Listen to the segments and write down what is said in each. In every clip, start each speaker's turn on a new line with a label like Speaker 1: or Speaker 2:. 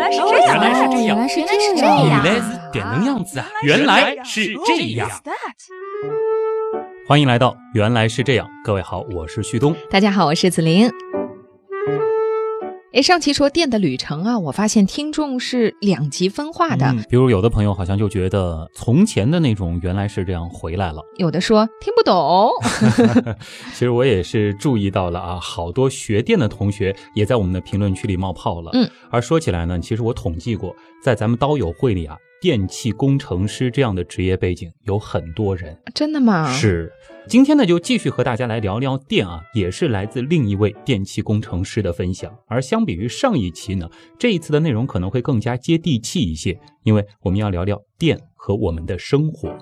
Speaker 1: 来是这样，
Speaker 2: 原来是这样，
Speaker 3: 原来是这
Speaker 1: 这样。
Speaker 3: 样，
Speaker 2: 原来是点能样。子啊！原来是这样。欢迎来到原来是这样，各位好，我是旭东。
Speaker 3: 大家好，我是子琳。哎，上期说电的旅程啊，我发现听众是两极分化的，
Speaker 2: 嗯，比如有的朋友好像就觉得从前的那种原来是这样回来了。
Speaker 3: 有的说听不懂，
Speaker 2: 其实我也是注意到了啊，好多学电的同学也在我们的评论区里冒泡了。
Speaker 3: 嗯，
Speaker 2: 而说起来呢，其实我统计过，在咱们刀友会里啊，电气工程师这样的职业背景有很多人。
Speaker 3: 真的吗？
Speaker 2: 是，今天呢就继续和大家来聊聊电啊，也是来自另一位电气工程师的分享。而相比于上一期呢，这一次的内容可能会更加接地气一些，因为我们要聊聊电和我们的生活。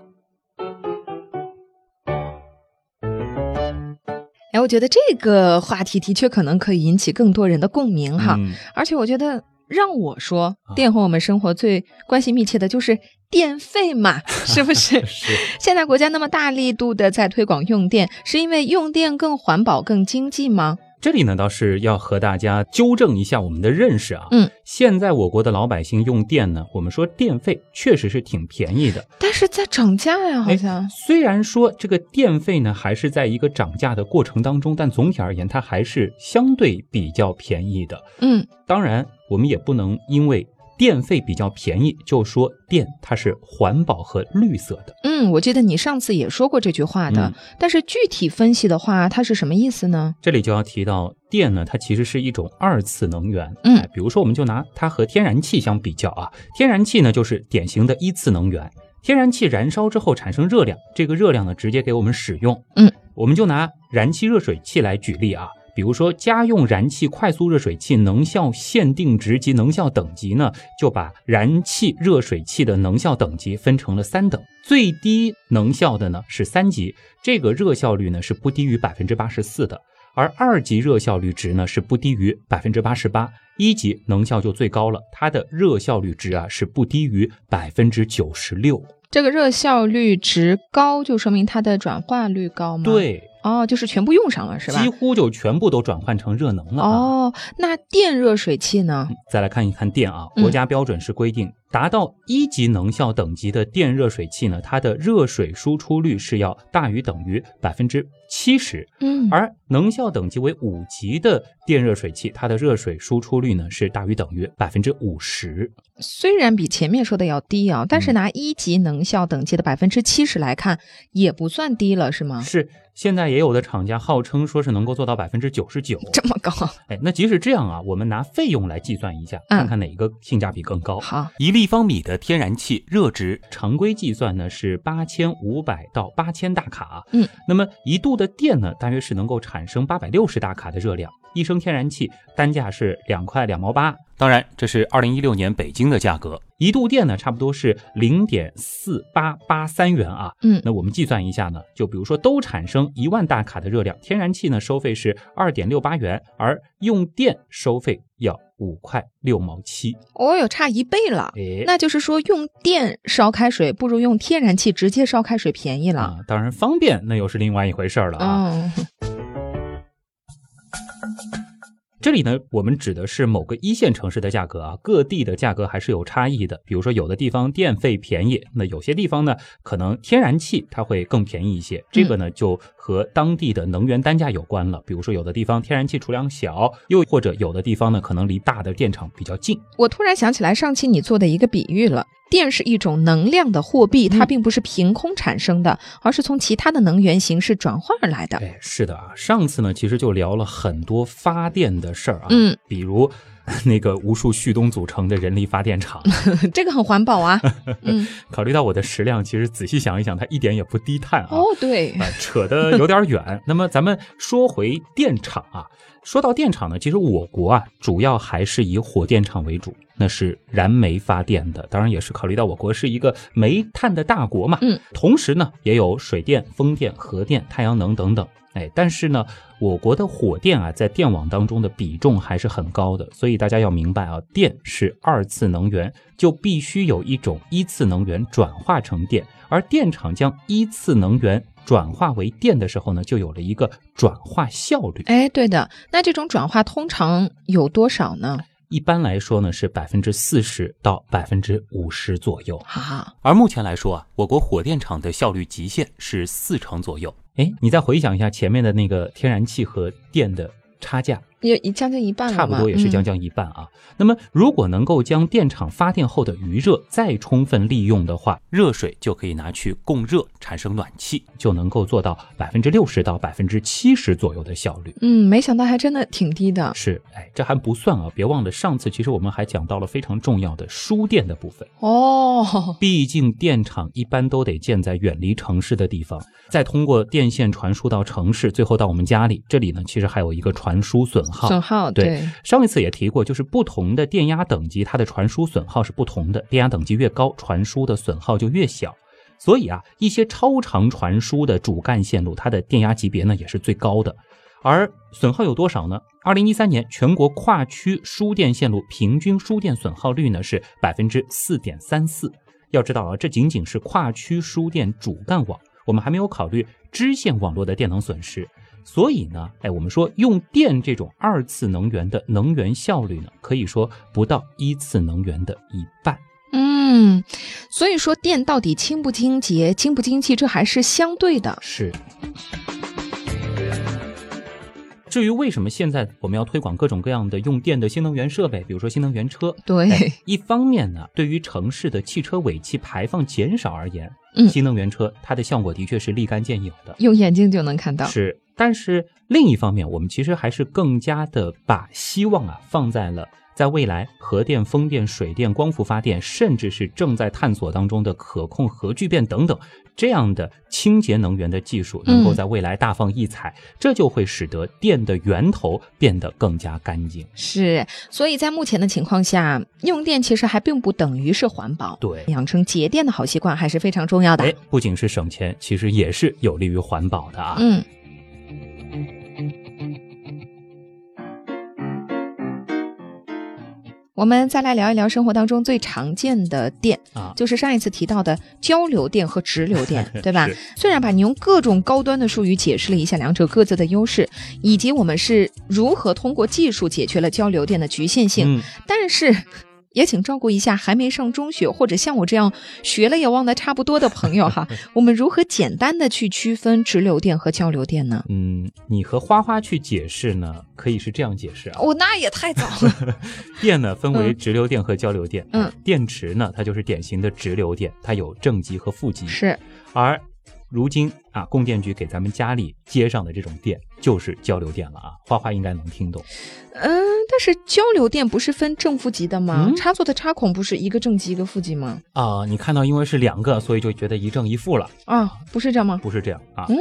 Speaker 3: 哎，我觉得这个话题的确可能可以引起更多人的共鸣哈。
Speaker 2: 嗯
Speaker 3: 而且我觉得让我说
Speaker 2: 啊，
Speaker 3: 电和我们生活最关系密切的就是电费嘛，是不是？
Speaker 2: 是，
Speaker 3: 现在国家那么大力度的在推广用电，是因为用电更环保、更经济吗？
Speaker 2: 这里呢倒是要和大家纠正一下我们的认识啊。
Speaker 3: 嗯，
Speaker 2: 现在我国的老百姓用电呢，我们说电费确实是挺便宜的。
Speaker 3: 但是在涨价呀，好像。
Speaker 2: 虽然说这个电费呢还是在一个涨价的过程当中，但总体而言它还是相对比较便宜的。
Speaker 3: 嗯，
Speaker 2: 当然，我们也不能因为电费比较便宜就说电它是环保和绿色的。
Speaker 3: 嗯，我记得你上次也说过这句话的，
Speaker 2: 嗯
Speaker 3: 但是具体分析的话，它是什么意思呢？
Speaker 2: 这里就要提到电呢，它其实是一种二次能源。
Speaker 3: 嗯
Speaker 2: 哎比如说我们就拿它和天然气相比较啊，天然气呢就是典型的一次能源。天然气燃烧之后产生热量，这个热量呢直接给我们使用。
Speaker 3: 嗯，
Speaker 2: 我们就拿燃气热水器来举例啊，比如说家用燃气快速热水器能效限定值及能效等级呢，就把燃气热水器的能效等级分成了三等，最低能效的呢是三级，这个热效率呢是不低于百分之八十四的。而二级热效率值呢是不低于百分之八十八，一级能效就最高了，它的热效率值啊是不低于百分之九十六。
Speaker 3: 这个热效率值高，就说明它的转化率高吗？，
Speaker 2: 对，
Speaker 3: 哦，就是全部用上了，是吧
Speaker 2: 几？乎就全部都转换成热能了啊。
Speaker 3: 哦，那电热水器呢？
Speaker 2: 再来看一看电啊，
Speaker 3: 嗯
Speaker 2: 国家标准是规定，达到一级能效等级的电热水器呢，它的热水输出率是要大于等于百分之七十，
Speaker 3: 嗯，
Speaker 2: 而能效等级为五级的电热水器，它的热水输出率呢是大于等于百分之五十。
Speaker 3: 虽然比前面说的要低啊，但是
Speaker 2: 嗯
Speaker 3: 拿一级能效等级的百分之七十来看，也不算低了，是吗？
Speaker 2: 是，现在也有的厂家号称说是能够做到百分之九十九。
Speaker 3: 这么高？
Speaker 2: 哎，那即使这样啊，我们拿费用来计算一下，
Speaker 3: 嗯
Speaker 2: 看看哪个性价比更高。
Speaker 3: 好，
Speaker 2: 一立方米的天然气热值常规计算呢是八千五百到八千大卡，
Speaker 3: 嗯，
Speaker 2: 那么一度的电呢，大约是能够产生八百六十大卡的热量，一升天然气单价是两块两毛八。当然，这是二零一六年北京的价格，一度电呢差不多是零点四八八三元啊。
Speaker 3: 嗯
Speaker 2: 那我们计算一下呢，就比如说都产生一万大卡的热量，天然气呢收费是二点六八元，而用电收费要五块六毛七。
Speaker 3: 哦哟，差一倍了。
Speaker 2: 哎，
Speaker 3: 那就是说，用电烧开水不如用天然气直接烧开水便宜了。
Speaker 2: 啊，当然方便那又是另外一回事儿了啊。
Speaker 3: 嗯，
Speaker 2: 这里呢，我们指的是某个一线城市的价格啊，各地的价格还是有差异的。比如说，有的地方电费便宜，那有些地方呢，可能天然气它会更便宜一些。这个呢，就和当地的能源单价有关了。比如说，有的地方天然气储量小，又或者有的地方呢，可能离大的电厂比较近。
Speaker 3: 我突然想起来上期你做的一个比喻了。电是一种能量的货币，它
Speaker 2: 嗯
Speaker 3: 并不是凭空产生的，而是从其他的能源形式转化而来的。
Speaker 2: 哎，是的啊，上次呢，其实就聊了很多发电的事儿啊，
Speaker 3: 嗯，
Speaker 2: 比如 那个无数旭东组成的人力发电厂。
Speaker 3: 这个很环保啊。嗯，
Speaker 2: 考虑到我的食量，其实仔细想一想，它一点也不低碳啊。
Speaker 3: 哦，对，
Speaker 2: 啊，扯得有点远。那么咱们说回电厂啊，说到电厂呢，其实我国啊主要还是以火电厂为主，那是燃煤发电的。当然也是考虑到我国是一个煤炭的大国嘛，
Speaker 3: 嗯，
Speaker 2: 同时呢也有水电、风电、核电、太阳能等等。哎，但是呢，我国的火电啊，在电网当中的比重还是很高的，所以大家要明白啊，电是二次能源，就必须有一种一次能源转化成电，而电厂将一次能源转化为电的时候呢，就有了一个转化效率。
Speaker 3: 哎，对的，那这种转化通常有多少呢？
Speaker 2: 一般来说呢是百分之四十到百分之五十左右。
Speaker 3: 好，
Speaker 1: 而目前来说啊，我国火电厂的效率极限是四成左右。
Speaker 2: 哎，你再回想一下前面的那个天然气和电的差价，
Speaker 3: 也将近一半了
Speaker 2: 差不多也是将近一半啊。那么，如果能够将电厂发电后的余热再充分利用的话，
Speaker 1: 热水就可以拿去供热，产生暖气，
Speaker 2: 就能够做到百分之六十到百分之七十左右的效率。
Speaker 3: 嗯，没想到还真的挺低的。
Speaker 2: 是，哎，这还不算啊，别忘了上次其实我们还讲到了非常重要的输电的部分
Speaker 3: 哦。
Speaker 2: 毕竟电厂一般都得建在远离城市的地方，再通过电线传输到城市，最后到我们家里。这里呢，其实还有一个传输损耗。
Speaker 3: 损耗对。
Speaker 2: 上一次也提过，就是不同的电压等级，它的传输损耗是不同的。电压等级越高，传输的损耗就越小。所以啊，一些超长传输的主干线路，它的电压级别呢也是最高的。而损耗有多少呢？二零一三年全国跨区输电线路平均输电损耗率呢是百分之四点三四。要知道啊，这仅仅是跨区输电主干网，我们还没有考虑支线网络的电能损失。所以呢，哎，我们说用电这种二次能源的能源效率呢，可以说不到一次能源的一半。
Speaker 3: 嗯，所以说电到底清不清洁、经不经济，这还是相对的。
Speaker 2: 是。至于为什么现在我们要推广各种各样的用电的新能源设备，比如说新能源车，
Speaker 3: 对，
Speaker 2: 一方面呢，对于城市的汽车尾气排放减少而言，
Speaker 3: 嗯，
Speaker 2: 新能源车它的效果的确是立竿见影的，
Speaker 3: 用眼睛就能看到。
Speaker 2: 是，但是另一方面，我们其实还是更加的把希望啊放在了。在未来，核电、风电、水电、光伏发电，甚至是正在探索当中的可控核聚变等等这样的清洁能源的技术，能够在未来大放异彩，这就会使得电的源头变得更加干净。
Speaker 3: 是，所以在目前的情况下，用电其实还并不等于是环保。
Speaker 2: 对，
Speaker 3: 养成节电的好习惯还是非常重要的。
Speaker 2: 哎，不仅是省钱，其实也是有利于环保的啊。
Speaker 3: 嗯。我们再来聊一聊生活当中最常见的电
Speaker 2: 啊，
Speaker 3: 就是上一次提到的交流电和直流电，对吧？虽然吧你用各种高端的术语解释了一下两者各自的优势，以及我们是如何通过技术解决了交流电的局限性，但是。也请照顾一下还没上中学或者像我这样学了也忘得差不多的朋友哈。我们如何简单的去区分直流电和交流电呢？
Speaker 2: 嗯，你和花花去解释呢，可以是这样解释啊。
Speaker 3: 哦，那也太早了。
Speaker 2: 电呢分为直流电和交流电。
Speaker 3: 嗯，
Speaker 2: 电池呢，它就是典型的直流电，它有正极和负极。
Speaker 3: 是，
Speaker 2: 而。如今啊，供电局给咱们家里接上的这种电就是交流电了啊，花花应该能听懂。
Speaker 3: 嗯，但是交流电不是分正负极的吗？插座的插孔不是一个正极一个负极吗？
Speaker 2: 啊，你看到因为是两个，所以就觉得一正一负了
Speaker 3: 啊？不是这样吗？
Speaker 2: 不是这样啊。
Speaker 3: 嗯。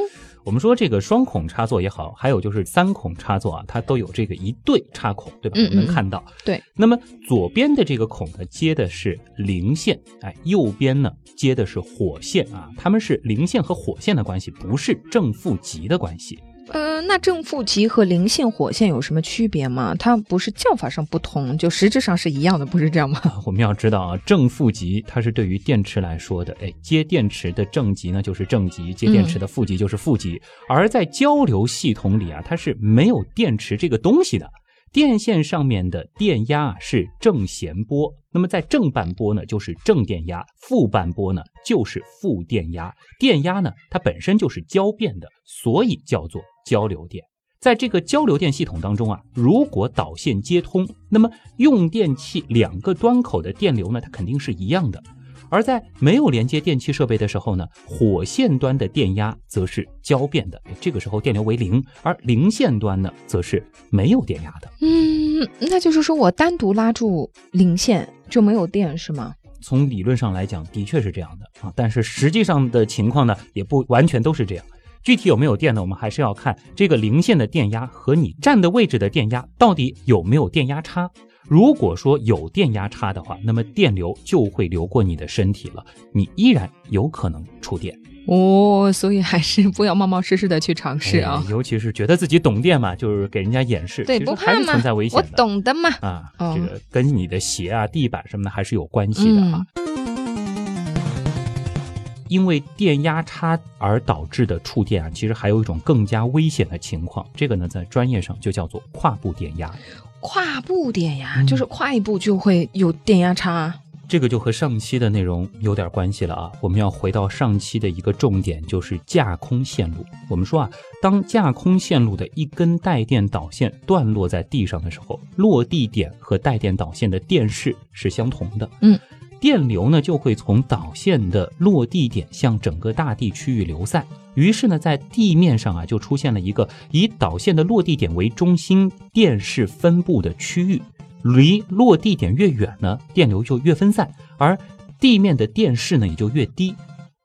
Speaker 2: 我们说这个双孔插座也好，还有就是三孔插座啊，它都有这个一对插孔，对吧？我们能看到。
Speaker 3: 对。
Speaker 2: 那么左边的这个孔呢，接的是零线，哎，右边呢接的是火线啊，它们是零线和火线的关系，不是正负极的关系。
Speaker 3: 呃，那正负极和零线、火线有什么区别吗？它不是叫法上不同，就实质上是一样的，不是这样吗？
Speaker 2: 我们要知道啊，正负极它是对于电池来说的，哎，接电池的正极呢就是正极，接电池的负极就是负极。而在交流系统里啊，它是没有电池这个东西的。电线上面的电压是正弦波，那么在正半波呢就是正电压，负半波呢就是负电压。电压呢它本身就是交变的，所以叫做交流电。在这个交流电系统当中啊，如果导线接通，那么用电器两个端口的电流呢它肯定是一样的。而在没有连接电器设备的时候呢，火线端的电压则是交变的，这个时候电流为零；而零线端呢，则是没有电压的。
Speaker 3: 嗯，那就是说我单独拉住零线就没有电是吗？
Speaker 2: 从理论上来讲，的确是这样的啊，但是实际上的情况呢，也不完全都是这样。具体有没有电呢？我们还是要看这个零线的电压和你站的位置的电压到底有没有电压差。如果说有电压差的话，那么电流就会流过你的身体了，你依然有可能触电
Speaker 3: 哦。所以还是不要冒冒失失的去尝试啊，
Speaker 2: 尤其是觉得自己懂电嘛，就是给人家演示，
Speaker 3: 对，不怕
Speaker 2: 吗？存在危险
Speaker 3: 我懂的嘛
Speaker 2: 啊，这个跟你的鞋啊、地板什么的还是有关系的啊。因为电压差而导致的触电啊，其实还有一种更加危险的情况，这个呢在专业上就叫做跨步电压。
Speaker 3: 跨步电压，
Speaker 2: 嗯
Speaker 3: 就是跨一步就会有电压差。
Speaker 2: 这个就和上期的内容有点关系了啊！我们要回到上期的一个重点，就是架空线路。我们说啊，当架空线路的一根带电导线断落在地上的时候，落地点和带电导线的电势是相同的。
Speaker 3: 嗯，
Speaker 2: 电流呢就会从导线的落地点向整个大地区域流散。于是呢，在地面上啊就出现了一个以导线的落地点为中心电势分布的区域。离落地点越远呢，电流就越分散，而地面的电势呢也就越低。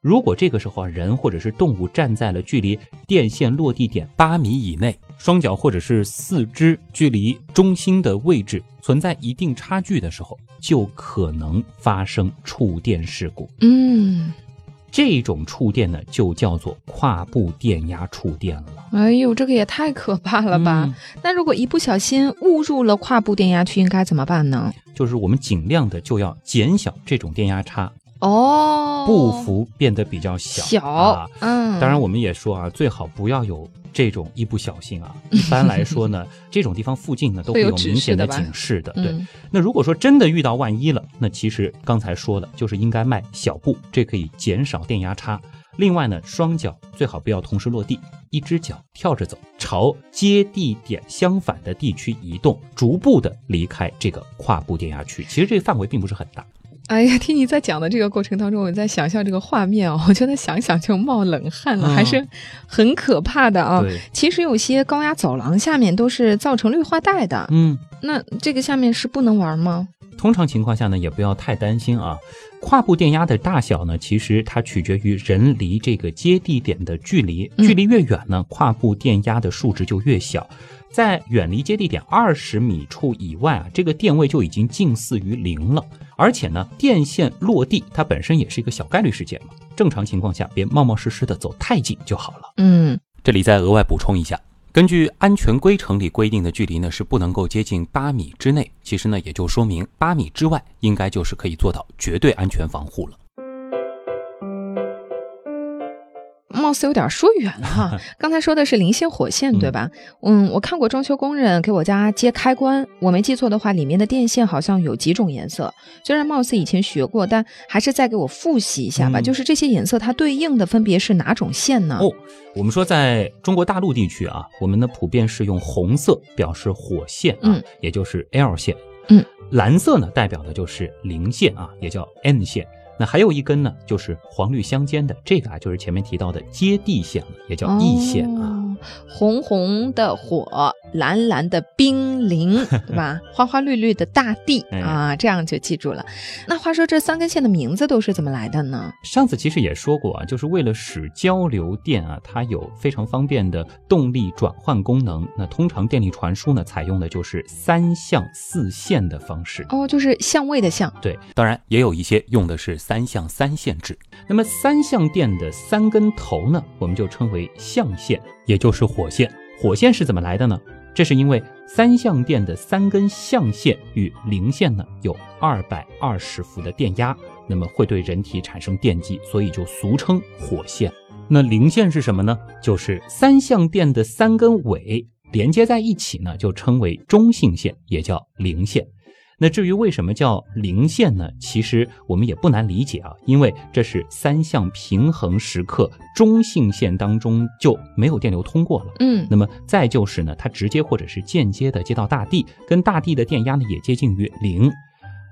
Speaker 2: 如果这个时候啊，人或者是动物站在了距离电线落地点
Speaker 1: 八米以内，
Speaker 2: 双脚或者是四肢距离中心的位置存在一定差距的时候，就可能发生触电事故。
Speaker 3: 嗯，
Speaker 2: 这种触电呢，就叫做跨步电压触电了。
Speaker 3: 哎呦，这个也太可怕了吧！
Speaker 2: 嗯
Speaker 3: 那如果一不小心误入了跨步电压区，应该怎么办呢？
Speaker 2: 就是我们尽量的就要减小这种电压差，
Speaker 3: 哦，
Speaker 2: 步幅变得比较小。
Speaker 3: 小，
Speaker 2: 啊
Speaker 3: 嗯，
Speaker 2: 当然，我们也说啊，最好不要有这种一不小心啊。一般来说呢，这种地方附近呢都会
Speaker 3: 会有
Speaker 2: 明显的警示的。对，
Speaker 3: 嗯
Speaker 2: 那如果说真的遇到万一了，那其实刚才说的，就是应该迈小步，这可以减少电压差。另外呢，双脚最好不要同时落地，一只脚跳着走，朝接地点相反的地区移动，逐步的离开这个跨步电压区。其实这个范围并不是很大。
Speaker 3: 哎呀，听你在讲的这个过程当中，我在想象这个画面哦，我觉得想想就冒冷汗了，
Speaker 2: 嗯
Speaker 3: 还是很可怕的啊。
Speaker 2: 对，
Speaker 3: 其实有些高压走廊下面都是造成绿化带的，
Speaker 2: 嗯。
Speaker 3: 那这个下面是不能玩吗？
Speaker 2: 通常情况下呢，也不要太担心啊。跨步电压的大小呢，其实它取决于人离这个接地点的距离，
Speaker 3: 嗯
Speaker 2: 距离越远呢，跨步电压的数值就越小。在远离接地点二十米处以外啊，这个电位就已经近似于零了。而且呢，电线落地它本身也是一个小概率事件嘛。正常情况下，别冒冒失失的走太近就好了。
Speaker 3: 嗯，
Speaker 1: 这里再额外补充一下，根据安全规程里规定的距离呢是不能够接近八米之内，其实呢也就说明八米之外应该就是可以做到绝对安全防护了。
Speaker 3: 貌似有点说远了哈。刚才说的是零线火线对吧？嗯，我看过装修工人给我家接开关，我没记错的话，里面的电线好像有几种颜色。虽然貌似以前学过，但还是再给我复习一下吧。
Speaker 2: 嗯
Speaker 3: 就是这些颜色它对应的分别是哪种线呢？
Speaker 2: 哦，我们说在中国大陆地区啊，我们呢普遍是用红色表示火线啊，
Speaker 3: 嗯
Speaker 2: 也就是 L 线。
Speaker 3: 嗯，
Speaker 2: 蓝色呢代表的就是零线啊，也叫 N 线。那还有一根呢，就是黄绿相间的，这个啊就是前面提到的接地线了，也叫地线啊。
Speaker 3: 哦，红红的火，蓝蓝的冰凌，对吧？花花绿绿的大地
Speaker 2: 哎
Speaker 3: 啊，这样就记住了。那话说这三根线的名字都是怎么来的呢？
Speaker 2: 上次其实也说过啊，就是为了使交流电啊，它有非常方便的动力转换功能。那通常电力传输呢，采用的就是三相四线的方式。
Speaker 3: 哦，就是相位的相。
Speaker 2: 对，
Speaker 1: 当然，也有一些用的是三相三线制。
Speaker 2: 那么三相电的三根头呢，我们就称为相线，也就是火线。火线是怎么来的呢？这是因为三相电的三根相线与零线呢有二百二十伏的电压，那么会对人体产生电击，所以就俗称火线。那零线是什么呢？就是三相电的三根尾连接在一起呢，就称为中性线，也叫零线。那至于为什么叫零线呢？其实我们也不难理解啊，因为这是三项平衡时刻，中性线当中就没有电流通过了。
Speaker 3: 嗯
Speaker 2: 那么再就是呢，它直接或者是间接的接到大地，跟大地的电压呢也接近于零。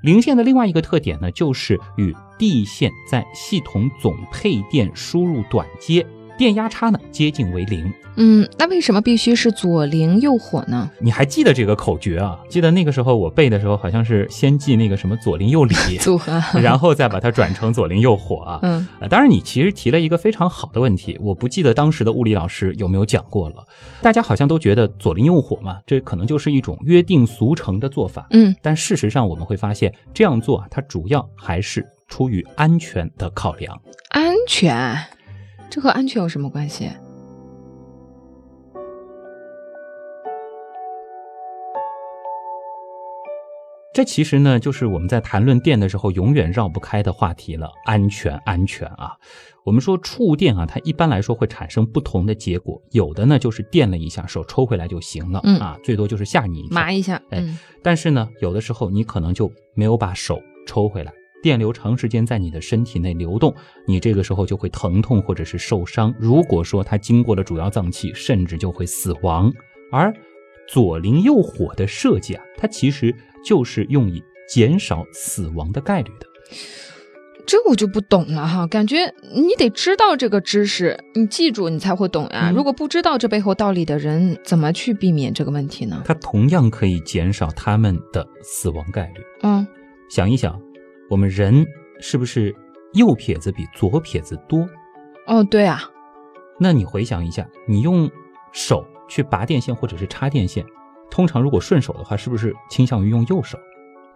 Speaker 2: 零线的另外一个特点呢，就是与地线在系统总配电输入短接，电压差呢接近为零。
Speaker 3: 嗯，那为什么必须是左零右火呢？
Speaker 2: 你还记得这个口诀啊？记得那个时候我背的时候，好像是先记那个什么左邻右里，
Speaker 3: 组合。
Speaker 2: 然后再把它转成左邻右火啊。
Speaker 3: 嗯
Speaker 2: 呃，当然，你其实提了一个非常好的问题，我不记得当时的物理老师有没有讲过了。大家好像都觉得左邻右火嘛，这可能就是一种约定俗成的做法。
Speaker 3: 嗯
Speaker 2: 但事实上，我们会发现这样做啊，它主要还是出于安全的考量。
Speaker 3: 安全，这和安全有什么关系？
Speaker 2: 这其实呢，就是我们在谈论电的时候永远绕不开的话题了，安全，安全啊！我们说触电啊，它一般来说会产生不同的结果，有的呢就是电了一下，手抽回来就行了，
Speaker 3: 嗯
Speaker 2: 啊，最多就是吓你一下，
Speaker 3: 麻一下，
Speaker 2: 哎
Speaker 3: 嗯
Speaker 2: 但是呢，有的时候你可能就没有把手抽回来，电流长时间在你的身体内流动，你这个时候就会疼痛或者是受伤。如果说它经过了主要脏器，甚至就会死亡。而左邻右火的设计啊，它其实就是用以减少死亡的概率的。
Speaker 3: 这我就不懂了哈，感觉你得知道这个知识，你记住你才会懂呀。
Speaker 2: 嗯
Speaker 3: 如果不知道这背后道理的人，怎么去避免这个问题呢？
Speaker 2: 它同样可以减少他们的死亡概率。
Speaker 3: 嗯，
Speaker 2: 想一想，我们人是不是右撇子比左撇子多？
Speaker 3: 哦，对啊，
Speaker 2: 那你回想一下，你用手去拔电线或者是插电线，通常如果顺手的话，是不是倾向于用右手？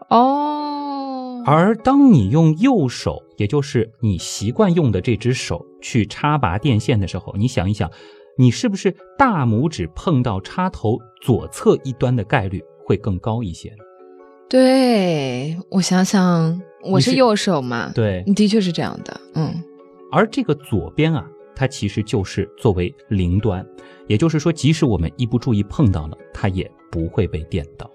Speaker 3: 哦，
Speaker 2: 而当你用右手，也就是你习惯用的这只手去插拔电线的时候，你想一想，你是不是大拇指碰到插头左侧一端的概率会更高一些呢？
Speaker 3: 对我想想，我是右手嘛，
Speaker 2: 对，
Speaker 3: 的确是这样的，嗯，
Speaker 2: 而这个左边啊，它其实就是作为零端，也就是说，即使我们一不注意碰到了，它也不会被电到。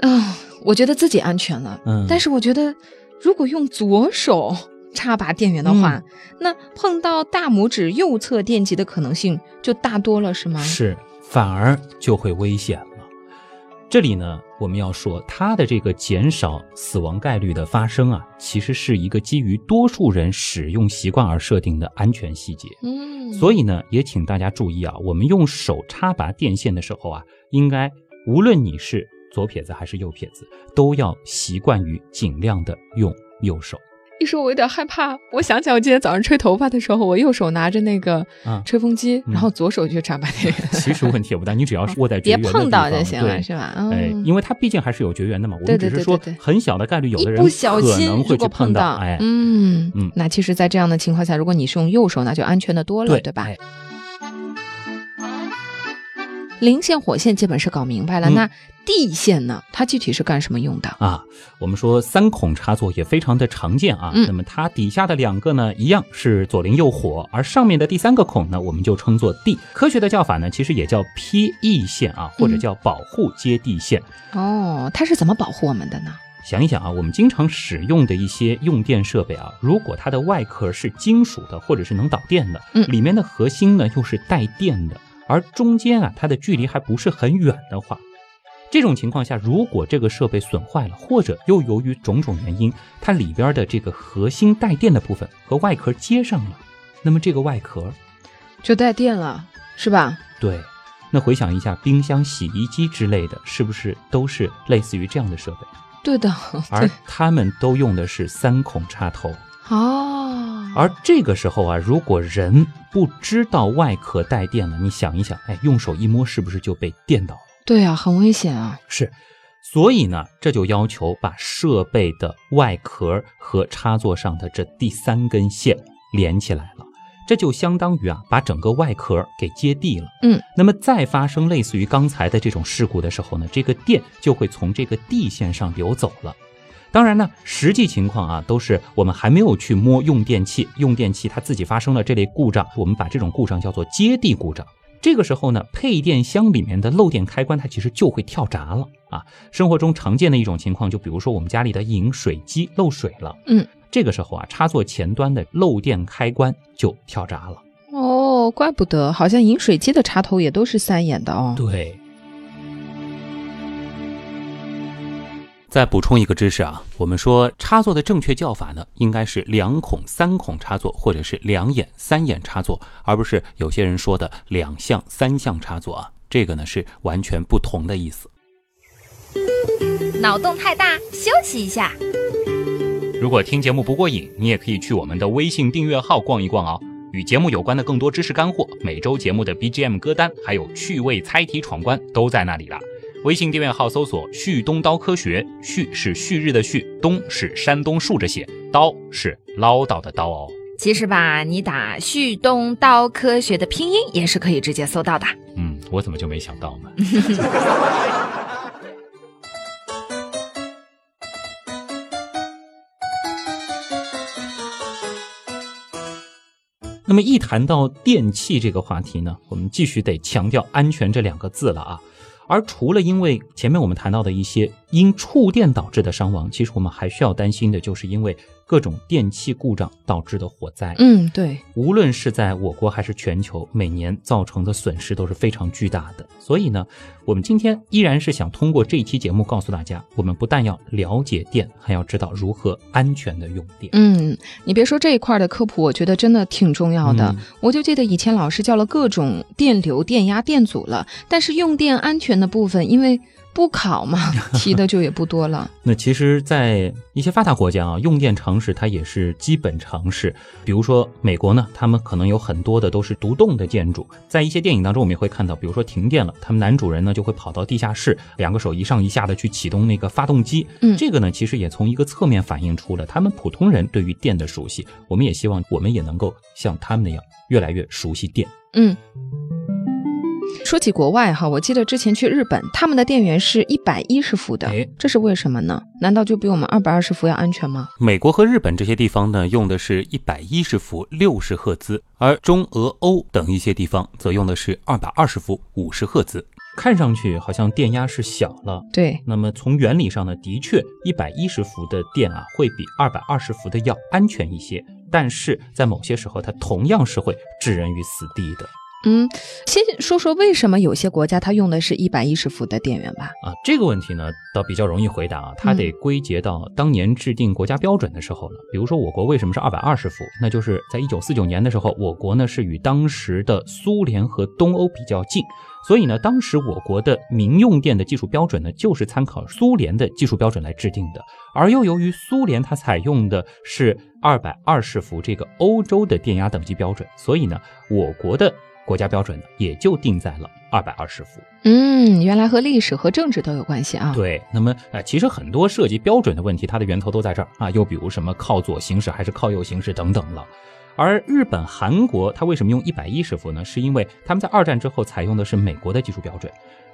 Speaker 3: 啊、我觉得自己安全了，
Speaker 2: 嗯
Speaker 3: 但是我觉得如果用左手插拔电源的话，那碰到大拇指右侧电极的可能性就大多了，是吗？
Speaker 2: 是，反而就会危险了。这里呢，我们要说，它的这个减少死亡概率的发生啊，其实是一个基于多数人使用习惯而设定的安全细节。
Speaker 3: 嗯，
Speaker 2: 所以呢，也请大家注意啊，我们用手插拔电线的时候啊，应该无论你是左撇子还是右撇子，都要习惯于尽量的用右手。
Speaker 3: 一说我有点害怕，我想起来我今天早上吹头发的时候，我右手拿着那个
Speaker 2: 啊
Speaker 3: 吹风机，
Speaker 2: 嗯
Speaker 3: 然后左手去插拔电源，
Speaker 2: 其实问题也不大，你只要是握在绝
Speaker 3: 别
Speaker 2: 缘的地
Speaker 3: 碰到
Speaker 2: 方
Speaker 3: 就行了，
Speaker 2: 对
Speaker 3: 是吧？嗯、
Speaker 2: 哎，因为它毕竟还是有绝缘的嘛，我
Speaker 3: 对
Speaker 2: 们只是说
Speaker 3: 对对对对
Speaker 2: 很小的概率，有的人
Speaker 3: 不小
Speaker 2: 可
Speaker 3: 心
Speaker 2: 能会去
Speaker 3: 碰
Speaker 2: 到，哎，
Speaker 3: 嗯
Speaker 2: 嗯
Speaker 3: 那其实，在这样的情况下，如果你是用右手，那就安全的多了，
Speaker 2: 对
Speaker 3: 对吧？
Speaker 2: 哎
Speaker 3: 零线、火线基本是搞明白了，
Speaker 2: 嗯
Speaker 3: 那地线呢？它具体是干什么用的？
Speaker 2: 啊，我们说三孔插座也非常的常见啊。
Speaker 3: 嗯
Speaker 2: 那么它底下的两个呢，一样是左邻右火，而上面的第三个孔呢，我们就称作地。科学的叫法呢，其实也叫 PE 线啊，或者
Speaker 3: 嗯
Speaker 2: 叫保护接地线。
Speaker 3: 哦，它是怎么保护我们的呢？
Speaker 2: 想一想啊，我们经常使用的一些用电设备啊，如果它的外壳是金属的，或者是能导电的，
Speaker 3: 嗯
Speaker 2: 里面的核心呢又是带电的，而中间啊它的距离还不是很远的话，这种情况下，如果这个设备损坏了，或者又由于种种原因，它里边的这个核心带电的部分和外壳接上了，那么这个外壳，
Speaker 3: 就带电了，是吧？
Speaker 2: 对，那回想一下，冰箱、洗衣机之类的，是不是都是类似于这样的设备？
Speaker 3: 对的，
Speaker 2: 而他们都用的是三孔插头。
Speaker 3: 哦，
Speaker 2: 而这个时候啊，如果人不知道外壳带电了，你想一想，哎，用手一摸，是不是就被电到了？
Speaker 3: 对啊，很危险啊。
Speaker 2: 是，所以呢，这就要求把设备的外壳和插座上的这第三根线连起来了。这就相当于啊，把整个外壳给接地了。
Speaker 3: 嗯，
Speaker 2: 那么再发生类似于刚才的这种事故的时候呢，这个电就会从这个地线上流走了。当然呢，实际情况啊，都是我们还没有去摸用电器，用电器它自己发生了这类故障，我们把这种故障叫做接地故障。这个时候呢，配电箱里面的漏电开关它其实就会跳闸了啊。生活中常见的一种情况，就比如说我们家里的饮水机漏水了，
Speaker 3: 嗯，
Speaker 2: 这个时候啊，插座前端的漏电开关就跳闸了。
Speaker 3: 哦，怪不得，好像饮水机的插头也都是三眼的哦。
Speaker 2: 对，
Speaker 1: 再补充一个知识啊，我们说插座的正确叫法呢，应该是两孔、三孔插座，或者是两眼、三眼插座，而不是有些人说的两项、三项插座啊。这个呢是完全不同的意思。
Speaker 4: 脑洞太大，休息一下。
Speaker 2: 如果听节目不过瘾，你也可以去我们的微信订阅号逛一逛哦。与节目有关的更多知识干货，每周节目的 BGM 歌单，还有趣味猜题闯关都在那里了。微信订阅号搜索“旭东刀科学”，旭是旭日的旭，东是山东竖着写，刀是唠叨的刀哦。
Speaker 4: 其实吧，你打“旭东刀科学”的拼音也是可以直接搜到的。
Speaker 2: 嗯，我怎么就没想到呢？那么一谈到电器这个话题呢，我们继续得强调安全这两个字了啊。而除了因为前面我们谈到的一些因触电导致的伤亡，其实我们还需要担心的就是因为各种电器故障导致的火灾。
Speaker 3: 嗯，对，
Speaker 2: 无论是在我国还是全球，每年造成的损失都是非常巨大的。所以呢，我们今天依然是想通过这一期节目告诉大家，我们不但要了解电，还要知道如何安全的用电。
Speaker 3: 嗯，你别说这一块的科普，我觉得真的挺重要的。
Speaker 2: 嗯
Speaker 3: 我就记得以前老师教了各种电流、电压、电阻了，但是用电安全的部分，因为不考嘛，提的就也不多了。
Speaker 2: 那其实，在一些发达国家啊，用电常识它也是基本常识。比如说美国呢，他们可能有很多的都是独栋的建筑，在一些电影当中，我们也会看到，比如说停电了，他们男主人呢就会跑到地下室，两个手一上一下的去启动那个发动机。
Speaker 3: 嗯
Speaker 2: 这个呢，其实也从一个侧面反映出了他们普通人对于电的熟悉。我们也希望我们也能够像他们那样，越来越熟悉电。
Speaker 3: 嗯。说起国外哈，我记得之前去日本，他们的电源是一百一十伏的
Speaker 2: 哎，
Speaker 3: 这是为什么呢？难道就比我们二百二十伏要安全吗？
Speaker 1: 美国和日本这些地方呢，用的是一百一十伏六十赫兹，而中俄欧等一些地方则用的是二百二十伏五十赫兹。
Speaker 2: 看上去好像电压是小了，
Speaker 3: 对，
Speaker 2: 那么从原理上呢，的确一百一十伏的电啊，会比二百二十伏的要安全一些，但是在某些时候，它同样是会置人于死地的
Speaker 3: 嗯，先说说为什么有些国家它用的是一百一十伏的电源吧。
Speaker 2: 啊。这个问题呢，倒比较容易回答啊，它得归结到当年制定国家标准的时候了。比如说，我国为什么是二百二十伏？那就是在一九四九年的时候，我国呢是与当时的苏联和东欧比较近。所以呢，当时我国的民用电的技术标准呢，就是参考苏联的技术标准来制定的。而又由于苏联它采用的是二百二十伏这个欧洲的电压等级标准，所以呢，我国的国家标准呢也就定在了二百二十伏。
Speaker 3: 嗯，原来和历史和政治都有关系啊。，
Speaker 2: 对，那么呃，其实很多涉及标准的问题，它的源头都在这儿啊。又比如什么靠左行驶还是靠右行驶等等了。而日本、韩国它为什么用一百一十伏呢？是因为他们在二战之后采用的是美国的技术标准，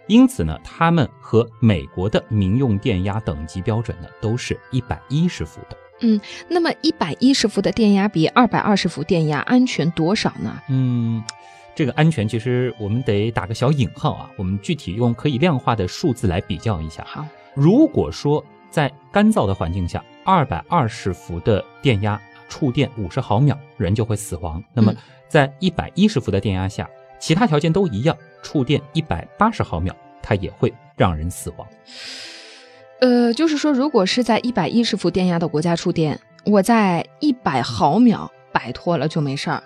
Speaker 2: 因此呢，他们和美国的民用电压等级标准呢都是一百一十伏的。
Speaker 3: 嗯那么一百一十伏的电压比二百二十伏电压安全多少呢？
Speaker 2: 嗯，这个安全其实我们得打个小引号啊，我们具体用可以量化的数字来比较一下。
Speaker 3: 好，
Speaker 2: 如果说在干燥的环境下，二百二十伏的电压触电五十毫秒，人就会死亡。那么
Speaker 3: 嗯
Speaker 2: 在一百一十伏的电压下，其他条件都一样，触电一百八十毫秒，它也会让人死亡。
Speaker 3: 呃，就是说，如果是在一百一十伏电压的国家触电，我在一百毫秒摆脱了就没事儿；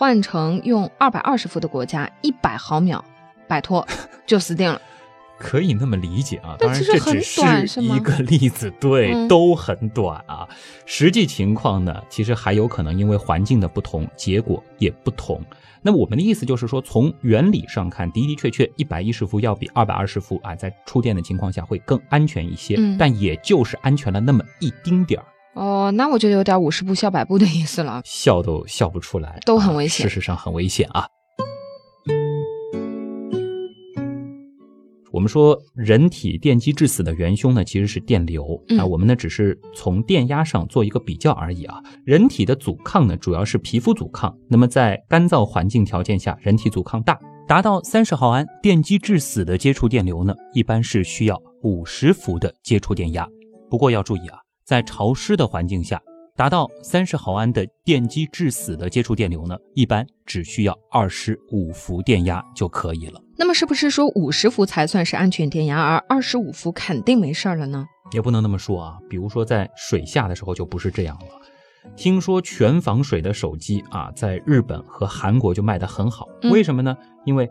Speaker 3: 换成用二百二十伏的国家，一百毫秒摆脱就死定了。
Speaker 2: 可以那么理解啊，
Speaker 3: 但
Speaker 2: 当然这只
Speaker 3: 短是
Speaker 2: 一个例子，对，
Speaker 3: 嗯
Speaker 2: 都很短啊。实际情况呢，其实还有可能因为环境的不同，结果也不同。那么我们的意思就是说，从原理上看，的的确确，一百一十伏要比二百二十伏啊，在触电的情况下会更安全一些，
Speaker 3: 嗯
Speaker 2: 但也就是安全了那么一丁点儿，
Speaker 3: 哦，那我觉得有点五十步笑百步的意思了。
Speaker 2: 笑都笑不出来，
Speaker 3: 都很
Speaker 2: 啊
Speaker 3: 危险
Speaker 2: 事实上很危险啊。我们说，人体电击致死的元凶呢，其实是电流
Speaker 3: 嗯
Speaker 2: 啊。我们呢只是从电压上做一个比较而已啊。人体的阻抗呢，主要是皮肤阻抗。那么在干燥环境条件下，人体阻抗大，达到三十毫安电击致死的接触电流呢，一般是需要五十伏的接触电压。不过要注意啊，在潮湿的环境下，达到三十毫安的电击致死的接触电流呢，一般只需要二十五伏电压就可以了。
Speaker 3: 那么是不是说五十伏才算是安全电压，而二十五伏肯定没事儿了呢？
Speaker 2: 也不能那么说啊，比如说在水下的时候就不是这样了。听说全防水的手机啊，在日本和韩国就卖得很好，
Speaker 3: 嗯
Speaker 2: 为什么呢？因为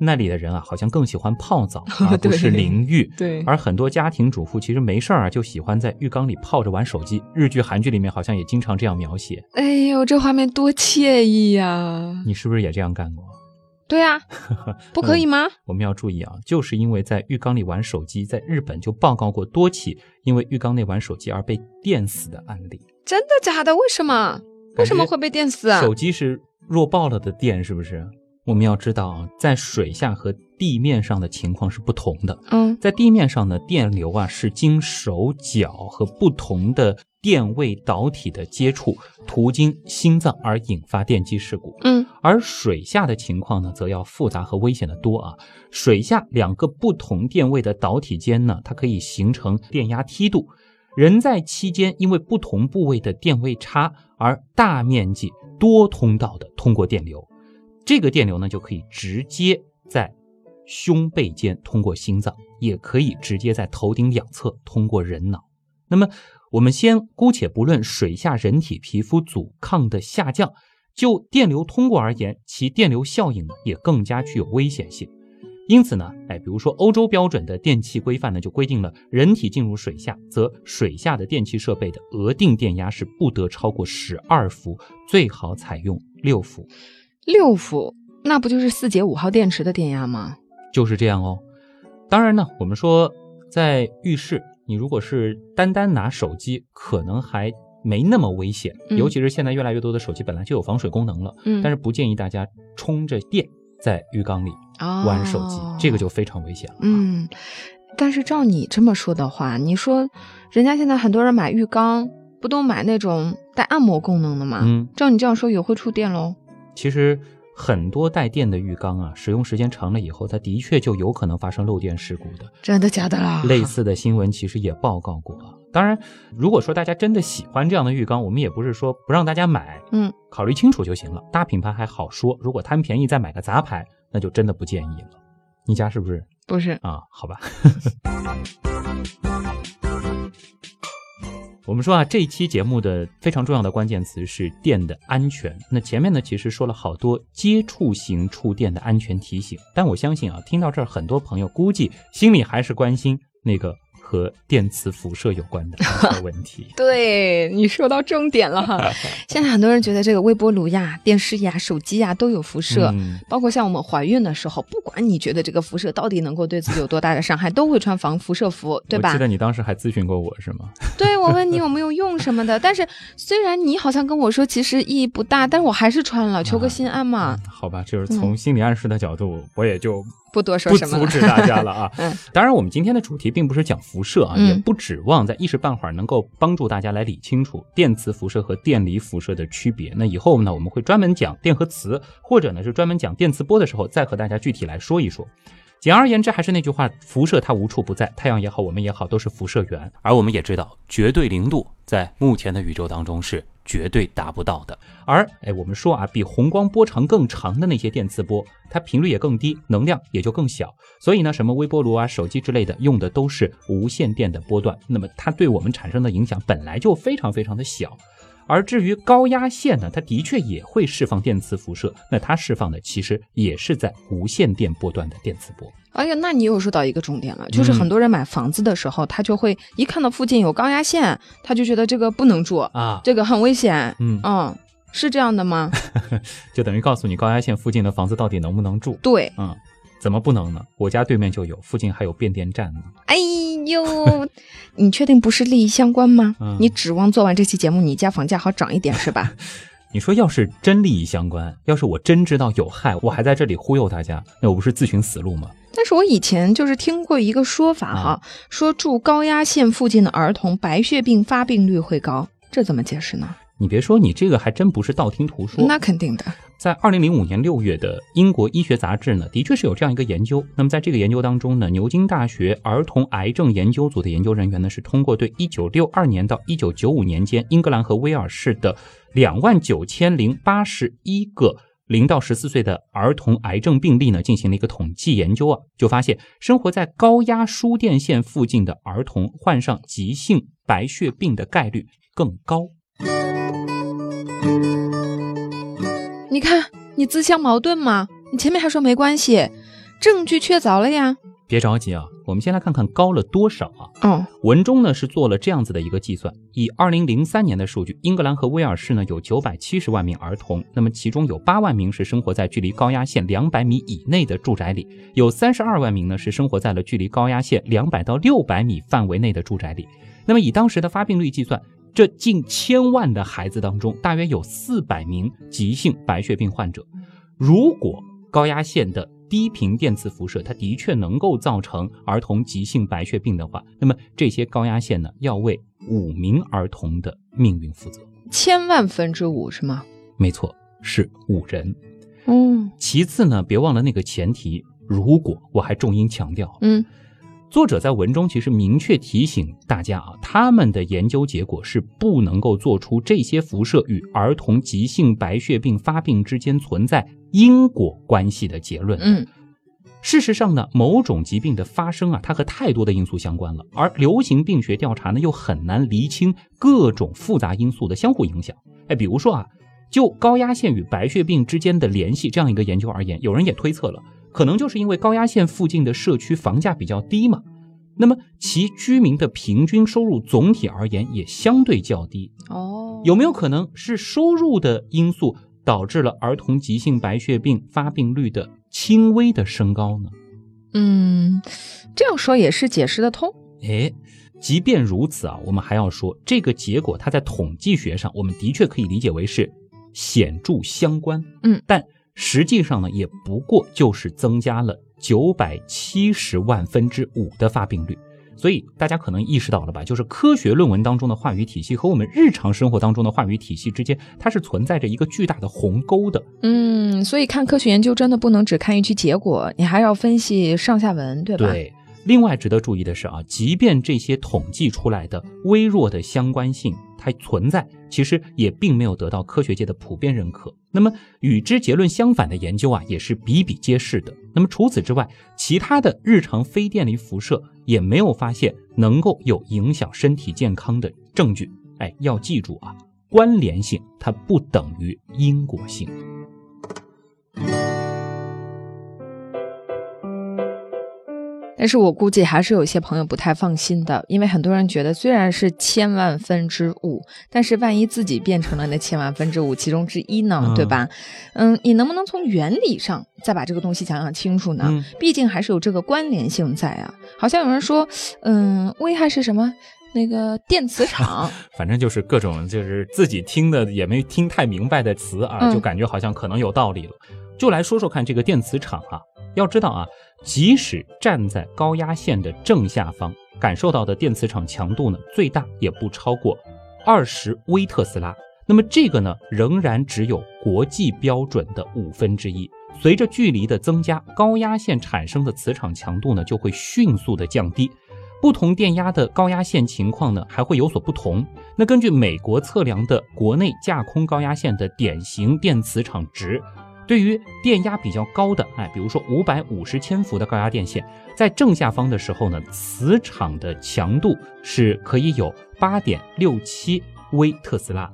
Speaker 2: 那里的人啊，好像更喜欢泡澡，而不是淋浴。
Speaker 3: 对
Speaker 2: 而很多家庭主妇其实没事儿啊，就喜欢在浴缸里泡着玩手机。日剧、韩剧里面好像也经常这样描写。
Speaker 3: 哎呦，这画面多惬意呀！
Speaker 2: 你是不是也这样干过？
Speaker 3: 对啊，不可以吗？
Speaker 2: 我们要注意啊，就是因为在浴缸里玩手机，在日本就报告过多起因为浴缸内玩手机而被电死的案例。
Speaker 3: 真的假的？为什么？为什么会被电死啊？
Speaker 2: 手机是弱爆了的电，是不是？我们要知道啊，在水下和地面上的情况是不同的。
Speaker 3: 嗯
Speaker 2: 在地面上呢，电流啊是经手脚和不同的电位导体的接触途经心脏而引发电击事故。
Speaker 3: 嗯，
Speaker 2: 而水下的情况呢，则要复杂和危险的多啊。水下两个不同电位的导体间呢，它可以形成电压梯度，人在期间因为不同部位的电位差而大面积多通道的通过电流，这个电流呢就可以直接在胸背间通过心脏，也可以直接在头顶两侧通过人脑。那么我们先姑且不论水下人体皮肤阻抗的下降，就电流通过而言，其电流效应呢也更加具有危险性。因此呢，哎，比如说欧洲标准的电气规范呢，就规定了人体进入水下，则水下的电气设备的额定电压是不得超过十二伏，最好采用六伏。
Speaker 3: 六伏，那不就是四节五号电池的电压吗？
Speaker 2: 就是这样哦。当然呢，我们说在浴室，你如果是单单拿手机，可能还没那么危险。
Speaker 3: 嗯
Speaker 2: 尤其是现在越来越多的手机本来就有防水功能了，
Speaker 3: 嗯
Speaker 2: 但是不建议大家充着电在浴缸里
Speaker 3: 啊
Speaker 2: 玩手机，这个就非常危险了。
Speaker 3: 嗯，但是照你这么说的话，你说人家现在很多人买浴缸，不都买那种带按摩功能的吗？
Speaker 2: 嗯，
Speaker 3: 照你这样说，也会触电喽。
Speaker 2: 其实很多带电的浴缸啊，使用时间长了以后，它的确就有可能发生漏电事故的。
Speaker 3: 真的假的啦？
Speaker 2: 类似的新闻其实也报告过啊。当然，如果说大家真的喜欢这样的浴缸，我们也不是说不让大家买，
Speaker 3: 嗯，
Speaker 2: 考虑清楚就行了。大品牌还好说，如果贪便宜再买个杂牌，那就真的不建议了。你家是不是
Speaker 3: 不是，
Speaker 2: 啊？好吧。我们说啊，这一期节目的非常重要的关键词是电的安全。那前面呢，其实说了好多接触型触电的安全提醒，但我相信啊，听到这儿，很多朋友估计心里还是关心那个和电磁辐射有关的 问题。
Speaker 3: 对你说到重点了哈。现在很多人觉得这个微波炉呀、电视呀、手机呀都有辐射。
Speaker 2: 嗯
Speaker 3: 包括像我们怀孕的时候，不管你觉得这个辐射到底能够对自己有多大的伤害，都会穿防辐射服，对吧
Speaker 2: 我记？得你当时还咨询过我是吗？
Speaker 3: 对我问你有没有用什么的，但是虽然你好像跟我说其实意义不大，但是我还是穿了，求个心安嘛，
Speaker 2: 嗯好吧，就是从心理暗示的角度，我也就
Speaker 3: 不多说什么了。
Speaker 2: 阻止大家了啊。
Speaker 3: 嗯
Speaker 2: 当然，我们今天的主题并不是讲辐射啊，
Speaker 3: 嗯
Speaker 2: 也不指望在一时半会儿能够帮助大家来理清楚电磁辐射和电离辐射的区别。那以后呢，我们会专门讲电和磁，或者呢是专门讲电磁波的时候，再和大家具体来说一说。简而言之，还是那句话，辐射它无处不在，太阳也好，我们也好，都是辐射源。
Speaker 1: 而我们也知道，绝对零度在目前的宇宙当中是绝对达不到的。
Speaker 2: 而哎，我们说啊，比红光波长更长的那些电磁波，它频率也更低，能量也就更小。所以呢，什么微波炉啊、手机之类的，用的都是无线电的波段，那么它对我们产生的影响本来就非常非常的小。而至于高压线呢，它的确也会释放电磁辐射，那它释放的其实也是在无线电波段的电磁波。
Speaker 3: 哎呀，那你又说到一个重点了，就是很多人买房子的时候，他就会一看到附近有高压线，他就觉得这个不能住，
Speaker 2: 啊，
Speaker 3: 这个很危险。
Speaker 2: 嗯，
Speaker 3: 嗯，是这样的吗？
Speaker 2: 就等于告诉你高压线附近的房子到底能不能住。
Speaker 3: 对，
Speaker 2: 嗯，怎么不能呢？我家对面就有，附近还有变电站呢。
Speaker 3: 哎呦，你确定不是利益相关吗？
Speaker 2: 嗯
Speaker 3: 你指望做完这期节目，你家房价好涨一点是吧？
Speaker 2: 你说要是真利益相关，要是我真知道有害，我还在这里忽悠大家，那我不是自寻死路吗？
Speaker 3: 但是我以前就是听过一个说法哈，
Speaker 2: 啊
Speaker 3: 说住高压线附近的儿童白血病发病率会高，这怎么解释呢？
Speaker 2: 你别说，你这个还真不是道听途说。
Speaker 3: 那肯定的。
Speaker 2: 在二零零五年六月的英国医学杂志呢，的确是有这样一个研究。那么在这个研究当中呢，牛津大学儿童癌症研究组的研究人员呢，是通过对一九六二年到一九九五年间英格兰和威尔士的两万九千零八十一个零到十四岁的儿童癌症病例呢，进行了一个统计研究啊，就发现生活在高压输电线附近的儿童患上急性白血病的概率更高。
Speaker 3: 你看，你自相矛盾吗？你前面还说没关系，证据确凿了呀。
Speaker 2: 别着急啊，我们先来看看高了多少啊。
Speaker 3: 嗯，
Speaker 2: 文中呢是做了这样子的一个计算，以二零零三年的数据，英格兰和威尔士呢有九百七十万名儿童，那么其中有八万名是生活在距离高压线两百米以内的住宅里，有三十二万名呢是生活在了距离高压线两百到六百米范围内的住宅里。那么以当时的发病率计算，这近千万的孩子当中，大约有四百名急性白血病患者。如果高压线的低频电磁辐射，它的确能够造成儿童急性白血病的话，那么这些高压线呢，要为五名儿童的命运负责。
Speaker 3: 千万分之五是吗？
Speaker 2: 没错，是五人。
Speaker 3: 嗯
Speaker 2: 其次呢，别忘了那个前提，如果我还重音强调，
Speaker 3: 嗯
Speaker 2: 作者在文中其实明确提醒大家啊，他们的研究结果是不能够做出这些辐射与儿童急性白血病发病之间存在因果关系的结论。
Speaker 3: 嗯
Speaker 2: 事实上呢，某种疾病的发生啊，它和太多的因素相关了，而流行病学调查呢，又很难厘清各种复杂因素的相互影响。哎，比如说啊，就高压线与白血病之间的联系这样一个研究而言，有人也推测了，可能就是因为高压线附近的社区房价比较低嘛，那么其居民的平均收入总体而言也相对较低，
Speaker 3: 哦，
Speaker 2: 有没有可能是收入的因素导致了儿童急性白血病发病率的轻微的升高呢？
Speaker 3: 嗯，这样说也是解释得通。
Speaker 2: 哎，即便如此啊，我们还要说，这个结果它在统计学上，我们的确可以理解为是显著相关。
Speaker 3: 嗯，
Speaker 2: 但实际上呢，也不过就是增加了九百七十万分之五的发病率。所以大家可能意识到了吧，就是科学论文当中的话语体系和我们日常生活当中的话语体系之间，它是存在着一个巨大的鸿沟的。
Speaker 3: 嗯，所以看科学研究真的不能只看一句结果，你还要分析上下文，对吧？
Speaker 2: 对，另外值得注意的是啊，即便这些统计出来的微弱的相关性它存在，其实也并没有得到科学界的普遍认可。那么与之结论相反的研究啊，也是比比皆是的。那么除此之外，其他的日常非电离辐射也没有发现能够有影响身体健康的证据。哎，要记住啊，关联性它不等于因果性。
Speaker 3: 但是我估计还是有些朋友不太放心的，因为很多人觉得虽然是千万分之五，但是万一自己变成了那千万分之五其中之一呢，
Speaker 2: 嗯
Speaker 3: 对吧？嗯，你能不能从原理上再把这个东西讲讲清楚呢？
Speaker 2: 嗯
Speaker 3: 毕竟还是有这个关联性在啊。好像有人说，嗯，危害是什么？那个电磁场，
Speaker 2: 反正就是各种就是自己听的也没听太明白的词啊，
Speaker 3: 嗯
Speaker 2: 就感觉好像可能有道理了。就来说说看这个电磁场啊，要知道啊，即使站在高压线的正下方，感受到的电磁场强度呢，最大也不超过二十微特斯拉。那么这个呢，仍然只有国际标准的五分之一。随着距离的增加，高压线产生的磁场强度呢，就会迅速的降低。不同电压的高压线情况呢，还会有所不同。那根据美国测量的国内架空高压线的典型电磁场值，对于电压比较高的，哎，比如说五百五十千伏的高压电线，在正下方的时候呢，磁场的强度是可以有八点六七微特斯拉。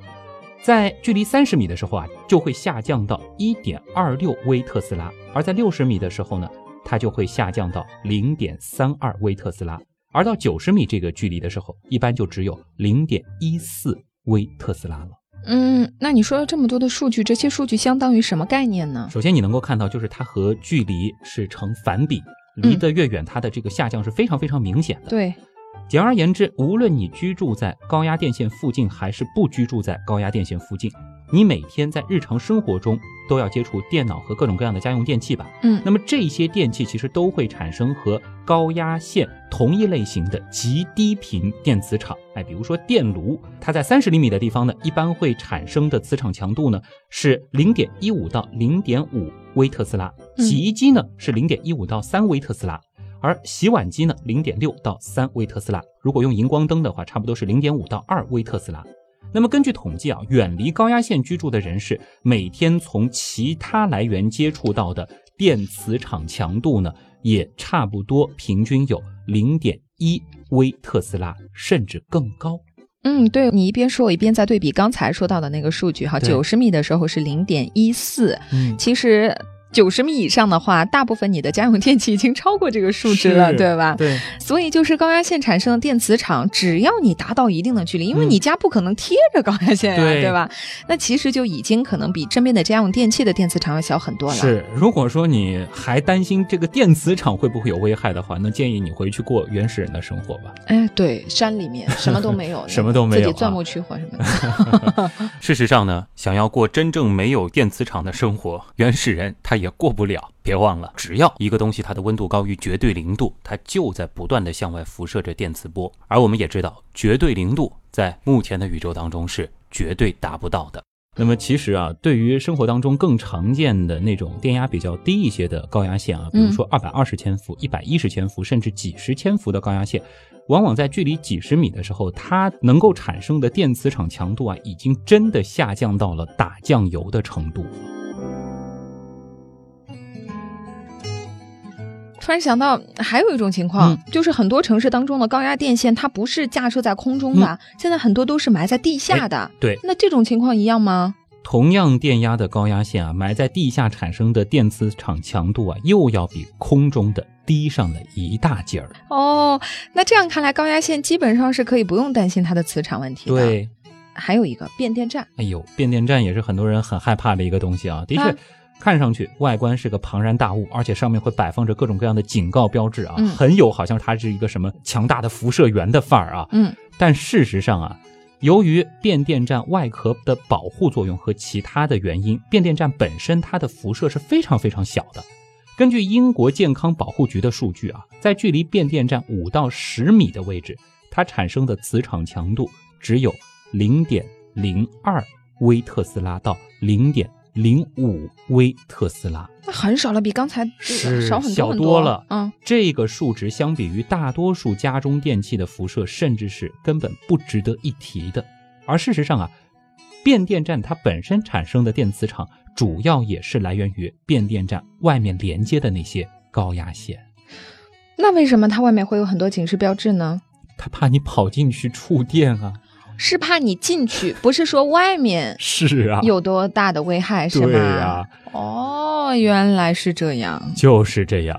Speaker 2: 在距离三十米的时候啊，就会下降到一点二六微特斯拉；而在六十米的时候呢，它就会下降到零点三二微特斯拉；而到九十米这个距离的时候，一般就只有零点一四微特斯拉了。
Speaker 3: 嗯，那你说了这么多的数据，这些数据相当于什么概念呢？
Speaker 2: 首先，你能够看到，就是它和距离是成反比，离得越远，它的这个下降是非常非常明显的。
Speaker 3: 对，
Speaker 2: 简而言之，无论你居住在高压电线附近，还是不居住在高压电线附近，你每天在日常生活中都要接触电脑和各种各样的家用电器吧？
Speaker 3: 嗯
Speaker 2: 那么这些电器其实都会产生和高压线同一类型的极低频电磁场。哎，比如说电炉，它在三十厘米的地方呢，一般会产生的磁场强度呢是零点一五到零点五微特斯拉，
Speaker 3: 嗯
Speaker 2: 洗衣机呢是零点一五到三微特斯拉。而洗碗机呢，零点六到三微特斯拉。如果用荧光灯的话，差不多是零点五到二微特斯拉。那么根据统计啊，远离高压线居住的人士，每天从其他来源接触到的电磁场强度呢，也差不多平均有零点一微特斯拉，甚至更高。
Speaker 3: 嗯，对你一边说，我一边在对比刚才说到的那个数据哈，九十米的时候是零点一四，其实九十米以上的话，大部分你的家用电器已经超过这个数值了，对吧？
Speaker 2: 对，
Speaker 3: 所以就是高压线产生的电磁场，只要你达到一定的距离，因为
Speaker 2: 嗯
Speaker 3: 你家不可能贴着高压线呀、
Speaker 2: 对
Speaker 3: 对吧？那其实就已经可能比身边的家用电器的电磁场要小很多了。
Speaker 2: 是，如果说你还担心这个电磁场会不会有危害的话，那建议你回去过原始人的生活吧。
Speaker 3: 哎，对，山里面什么都没有，
Speaker 2: 什么都没有
Speaker 3: 自己钻
Speaker 2: 啊
Speaker 3: 木取火什么的。
Speaker 1: 事实上呢，想要过真正没有电磁场的生活，原始人他它也过不了。别忘了，只要一个东西它的温度高于绝对零度，它就在不断的向外辐射着电磁波。而我们也知道，绝对零度在目前的宇宙当中是绝对达不到的。
Speaker 2: 那么其实啊，对于生活当中更常见的那种电压比较低一些的高压线啊，比如说二百二十千伏、一百一十千伏，甚至几十千伏的高压线，往往在距离几十米的时候，它能够产生的电磁场强度啊，已经真的下降到了打酱油的程度。
Speaker 3: 突然想到，还有一种情况，就是很多城市当中的高压电线，它不是架设在空中的，现在很多都是埋在地下的。
Speaker 2: 对，
Speaker 3: 那这种情况一样吗？
Speaker 2: 同样电压的高压线啊，埋在地下产生的电磁场强度啊，又要比空中的低上了一大截儿。
Speaker 3: 哦，那这样看来，高压线基本上是可以不用担心它的磁场问题
Speaker 2: 的。对，
Speaker 3: 还有一个变电站。
Speaker 2: 哎呦，变电站也是很多人很害怕的一个东西啊，的确。看上去外观是个庞然大物，而且上面会摆放着各种各样的警告标志啊，很有好像它是一个什么强大的辐射源的范儿啊。
Speaker 3: 嗯，
Speaker 2: 但事实上啊，由于变电站外壳的保护作用和其他的原因，变电站本身它的辐射是非常非常小的。根据英国健康保护局的数据啊，在距离变电站五到十米的位置，它产生的磁场强度只有零点零二微特斯拉到零点。零五微特斯拉，
Speaker 3: 那很少了，比刚才是少很多
Speaker 2: 小多了。嗯，这个数值相比于大多数家中电器的辐射，甚至是根本不值得一提的。而事实上啊，变电站它本身产生的电磁场，主要也是来源于变电站外面连接的那些高压线。
Speaker 3: 那为什么它外面会有很多警示标志呢？
Speaker 2: 它怕你跑进去触电啊。
Speaker 3: 是怕你进去，不是说外面
Speaker 2: 是啊
Speaker 3: 有多大的危害是吧？
Speaker 2: 对呀，
Speaker 3: 哦，原来是这样，
Speaker 2: 就是这样。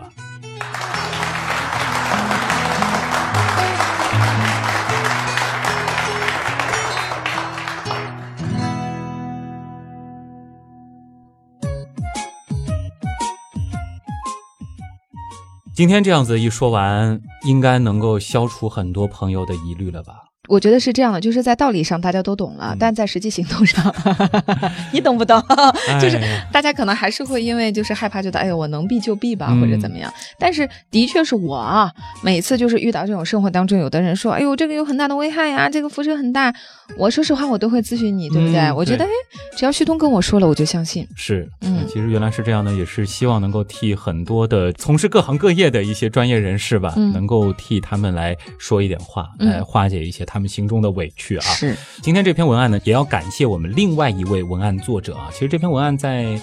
Speaker 2: 今天这样子一说完，应该能够消除很多朋友的疑虑了吧？
Speaker 3: 我觉得是这样的，就是在道理上大家都懂了，但在实际行动上，你懂不懂？就是大家可能还是会因为就是害怕，觉得哎呦我能避就避吧，或者怎么样。但是的确是我啊，每次就是遇到这种生活当中，有的人说，哎呦这个有很大的危害呀，这个辐射很大。我说实话，我都会咨询你，对不对？我觉得哎，只要旭东跟我说了，我就相信。
Speaker 2: 是，嗯，其实原来是这样的，也是希望能够替很多的从事各行各业的一些专业人士吧，能够替他们来说一点话，来化解一些他。他们心中的委屈啊！
Speaker 3: 是，
Speaker 2: 今天这篇文案呢，也要感谢我们另外一位文案作者啊。其实这篇文案在。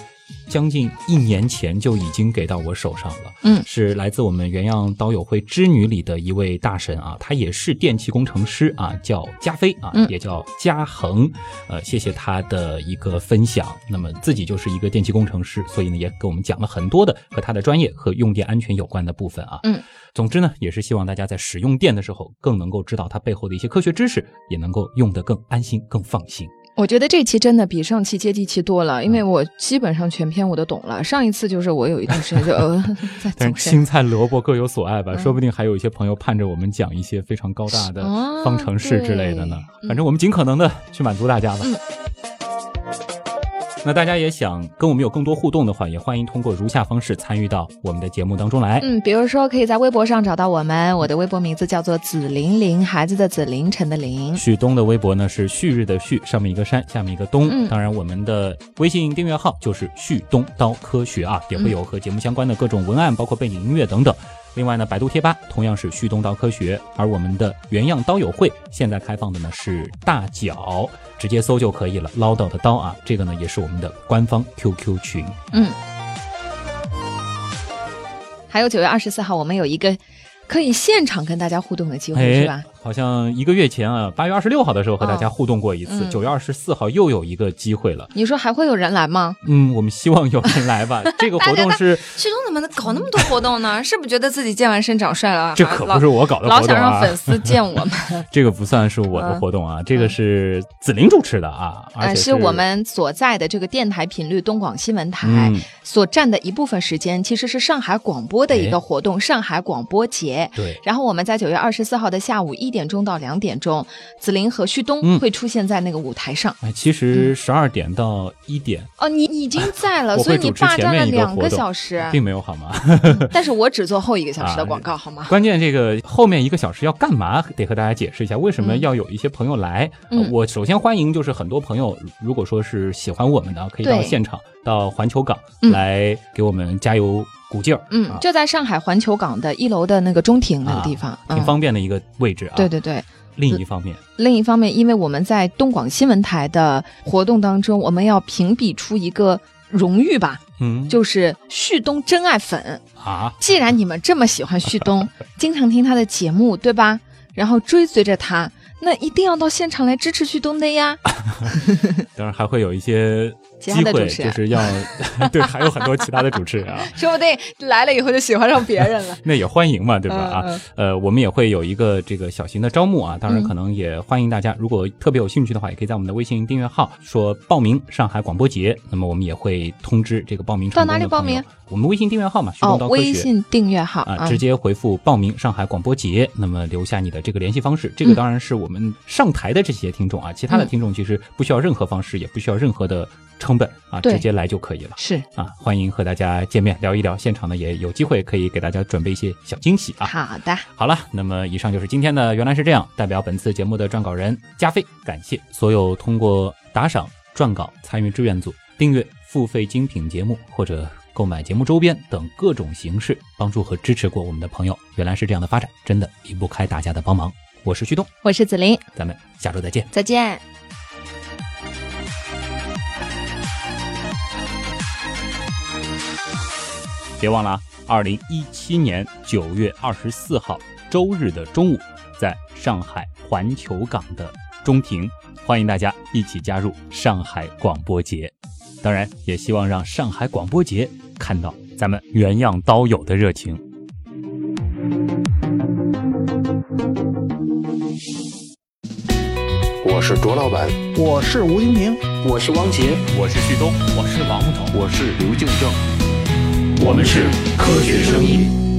Speaker 2: 将近一年前就已经给到我手上了，
Speaker 3: 嗯，
Speaker 2: 是来自我们原样刀友会织女里的一位大神啊，他也是电气工程师啊，叫加菲啊，也叫加恒，呃，谢谢他的一个分享。那么自己就是一个电气工程师，所以呢也给我们讲了很多的和他的专业和用电安全有关的部分啊，
Speaker 3: 嗯，
Speaker 2: 总之呢也是希望大家在使用电的时候更能够知道它背后的一些科学知识，也能够用得更安心、更放心。
Speaker 3: 我觉得这期真的比上期接地气多了，因为我基本上全篇我都懂了。上一次就是我有一段时间就 呃，
Speaker 2: 但是青菜萝卜各有所爱吧，说不定还有一些朋友盼着我们讲一些非常高大的方程式之类的呢。反正我们尽可能的去满足大家吧。那大家也想跟我们有更多互动的话，也欢迎通过如下方式参与到我们的节目当中来。
Speaker 3: 嗯，比如说可以在微博上找到我们，我的微博名字叫做紫玲玲，孩子的紫，凌晨的凌。
Speaker 2: 旭东的微博呢是旭日的旭，上面一个山，下面一个东。嗯，当然我们的微信订阅号就是旭东刀科学啊，也会有和节目相关的各种文案，包括背景音乐等等。另外呢，百度贴吧同样是旭东刀科学，而我们的原样刀友会现在开放的呢是大脚，直接搜就可以了。唠叨的刀啊，这个呢也是我们的官方 QQ 群。
Speaker 3: 嗯，还有九月二十四号，我们有一个可以现场跟大家互动的机会，是吧？
Speaker 2: 好像一个月前啊，八月二十六号的时候和大家互动过一次，九月二十四号又有一个机会了。
Speaker 3: 你说还会有人来吗？
Speaker 2: 嗯，我们希望有人来吧。这个活动是
Speaker 3: 旭东怎么能搞那么多活动呢？是不是觉得自己健完身长帅了？
Speaker 2: 这可不是我搞的，
Speaker 3: 老想让粉丝见我们。
Speaker 2: 这个不算是我的活动啊，这个是紫菱主持的啊，而且
Speaker 3: 是我们所在的这个电台频率东广新闻台所占的一部分时间，其实是上海广播的一个活动——上海广播节。
Speaker 2: 对。
Speaker 3: 然后我们在九月二十四号的下午一点。钟到两点钟，紫菱和旭东
Speaker 2: 嗯
Speaker 3: 会出现在那个舞台上。
Speaker 2: 哎，其实十二点到一点
Speaker 3: 哦，你已经 在了，所以你霸占了两个小时。
Speaker 2: 并没有好吗？
Speaker 3: 但是我只做后一个小时的
Speaker 2: 啊
Speaker 3: 广告，好吗？
Speaker 2: 关键这个后面一个小时要干嘛，得和大家解释一下，为什么
Speaker 3: 嗯
Speaker 2: 要有一些朋友来。我首先欢迎就是很多朋友，如果说是喜欢我们的，可以到现场，到环球港
Speaker 3: 嗯
Speaker 2: 来给我们加油鼓劲儿。
Speaker 3: 嗯
Speaker 2: 啊，
Speaker 3: 就在上海环球港的一楼的那个中庭那个地方，
Speaker 2: 啊挺
Speaker 3: 嗯，
Speaker 2: 方便的一个位置啊。
Speaker 3: 对对对。
Speaker 2: 另一方面，
Speaker 3: 另一方面，因为我们在东广新闻台的活动当中，我们要评比出一个荣誉吧，
Speaker 2: 嗯，
Speaker 3: 就是旭东真爱粉。
Speaker 2: 啊，
Speaker 3: 既然你们这么喜欢旭东，经常听他的节目，对吧？然后追随着他，那一定要到现场来支持旭东的呀。
Speaker 2: 当然还会有一些
Speaker 3: 其
Speaker 2: 机会，就是要 对，还有很多其他的主持人啊。
Speaker 3: 说不定来了以后就喜欢上别人了。
Speaker 2: 那也欢迎嘛，对吧？啊
Speaker 3: 嗯，
Speaker 2: 呃，我们也会有一个这个小型的招募啊，当然
Speaker 3: 嗯
Speaker 2: 可能也欢迎大家，如果特别有兴趣的话，也可以在我们的微信订阅号说报名上海广播节，那么我们也会通知这个报名成功的
Speaker 3: 到哪里报名
Speaker 2: 朋友？我们微信订阅号嘛，旭
Speaker 3: 哦。微信订阅号
Speaker 2: 啊，
Speaker 3: 嗯
Speaker 2: 直接回复报名上海广播节，那么留下你的这个联系方式。这个
Speaker 3: 嗯
Speaker 2: 当然是我们上台的这些听众啊，其他的
Speaker 3: 嗯
Speaker 2: 听众其实不需要任何方式，也不需要任何的成本啊，直接来就可以了。
Speaker 3: 是
Speaker 2: 啊，欢迎和大家见面聊一聊，现场呢也有机会可以给大家准备一些小惊喜啊。
Speaker 3: 好的。
Speaker 2: 好了，那么以上就是今天的原来是这样，代表本次节目的撰稿人加菲，感谢所有通过打赏、撰稿、参与志愿组、订阅、付费精品节目或者购买节目周边等各种形式帮助和支持过我们的朋友。原来是这样的发展，真的离不开大家的帮忙。我是旭东，
Speaker 3: 我是子林，
Speaker 2: 咱们下周再见。
Speaker 3: 再见。
Speaker 2: 别忘了啊，二零一七年九月二十四号周日的中午，在上海环球港的中庭，欢迎大家一起加入上海广播节。当然，也希望让上海广播节看到咱们原样刀友的热情。
Speaker 5: 我是卓老板，
Speaker 6: 我是吴京平，
Speaker 7: 我是汪杰，
Speaker 2: 我是旭东，我是王木头，
Speaker 5: 我是刘敬正。
Speaker 7: 我们是科学生意。